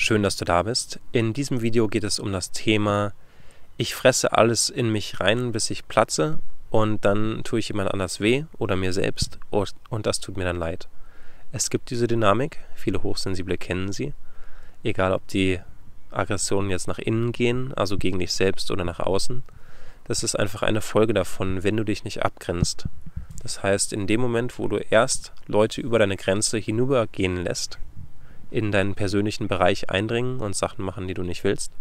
Schön, dass du da bist. In diesem Video geht es um das Thema, ich fresse alles in mich rein, bis ich platze und dann tue ich jemand anders weh oder mir selbst und das tut mir dann leid. Es gibt diese Dynamik, viele Hochsensible kennen sie, egal ob die Aggressionen jetzt nach innen gehen, also gegen dich selbst oder nach außen. Das ist einfach eine Folge davon, wenn du dich nicht abgrenzt. Das heißt, in dem Moment, wo du erst Leute über deine Grenze hinübergehen lässt, in deinen persönlichen Bereich eindringen und Sachen machen, die du nicht willst,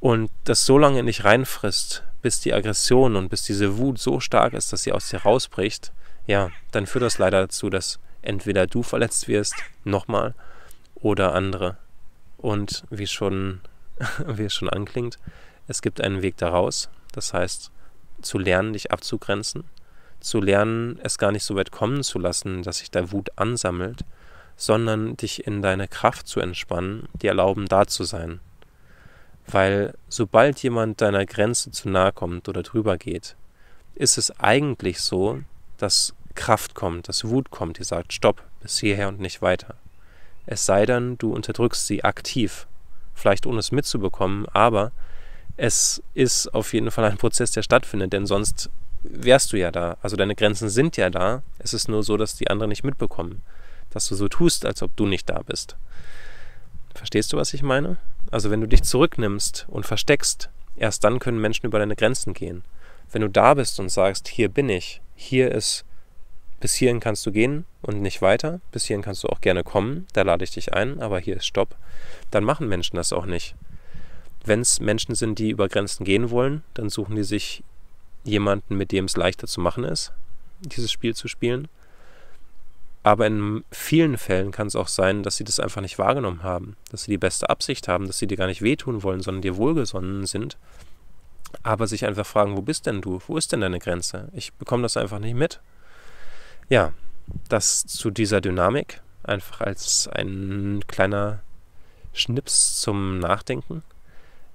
und das so lange nicht reinfrisst, bis die Aggression und bis diese Wut so stark ist, dass sie aus dir rausbricht, ja, dann führt das leider dazu, dass entweder du verletzt wirst, nochmal, oder andere. Und wie schon, wie es schon anklingt, es gibt einen Weg daraus. Das heißt, zu lernen, dich abzugrenzen, zu lernen, es gar nicht so weit kommen zu lassen, dass sich da Wut ansammelt, sondern dich in deine Kraft zu entspannen, dir erlauben, da zu sein. Weil sobald jemand deiner Grenze zu nahe kommt oder drüber geht, ist es eigentlich so, dass Kraft kommt, dass Wut kommt, die sagt, stopp, bis hierher und nicht weiter. Es sei denn, du unterdrückst sie aktiv, vielleicht ohne es mitzubekommen, aber es ist auf jeden Fall ein Prozess, der stattfindet, denn sonst wärst du ja da. Also deine Grenzen sind ja da. Es ist nur so, dass die anderen nicht mitbekommen, dass du so tust, als ob du nicht da bist. Verstehst du, was ich meine? Also wenn du dich zurücknimmst und versteckst, erst dann können Menschen über deine Grenzen gehen. Wenn du da bist und sagst, hier bin ich, hier ist, bis hierhin kannst du gehen und nicht weiter, bis hierhin kannst du auch gerne kommen, da lade ich dich ein, aber hier ist Stopp, dann machen Menschen das auch nicht. Wenn es Menschen sind, die über Grenzen gehen wollen, dann suchen die sich jemanden, mit dem es leichter zu machen ist, dieses Spiel zu spielen. Aber in vielen Fällen kann es auch sein, dass sie das einfach nicht wahrgenommen haben, dass sie die beste Absicht haben, dass sie dir gar nicht wehtun wollen, sondern dir wohlgesonnen sind, aber sich einfach fragen, wo bist denn du? Wo ist denn deine Grenze? Ich bekomme das einfach nicht mit. Ja, das zu dieser Dynamik, einfach als ein kleiner Schnips zum Nachdenken.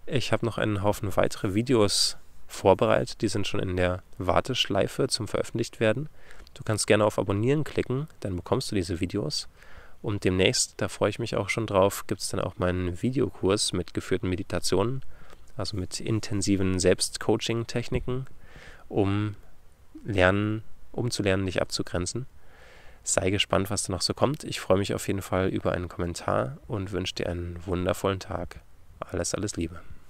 Ich habe noch einen Haufen weitere Videos vorbereitet. Die sind schon in der Warteschleife zum veröffentlicht werden. Du kannst gerne auf Abonnieren klicken, dann bekommst du diese Videos. Und demnächst, da freue ich mich auch schon drauf, gibt es dann auch meinen Videokurs mit geführten Meditationen, also mit intensiven Selbstcoaching-Techniken, um lernen, um zu lernen, dich abzugrenzen. Sei gespannt, was da noch so kommt. Ich freue mich auf jeden Fall über einen Kommentar und wünsche dir einen wundervollen Tag. Alles, alles Liebe.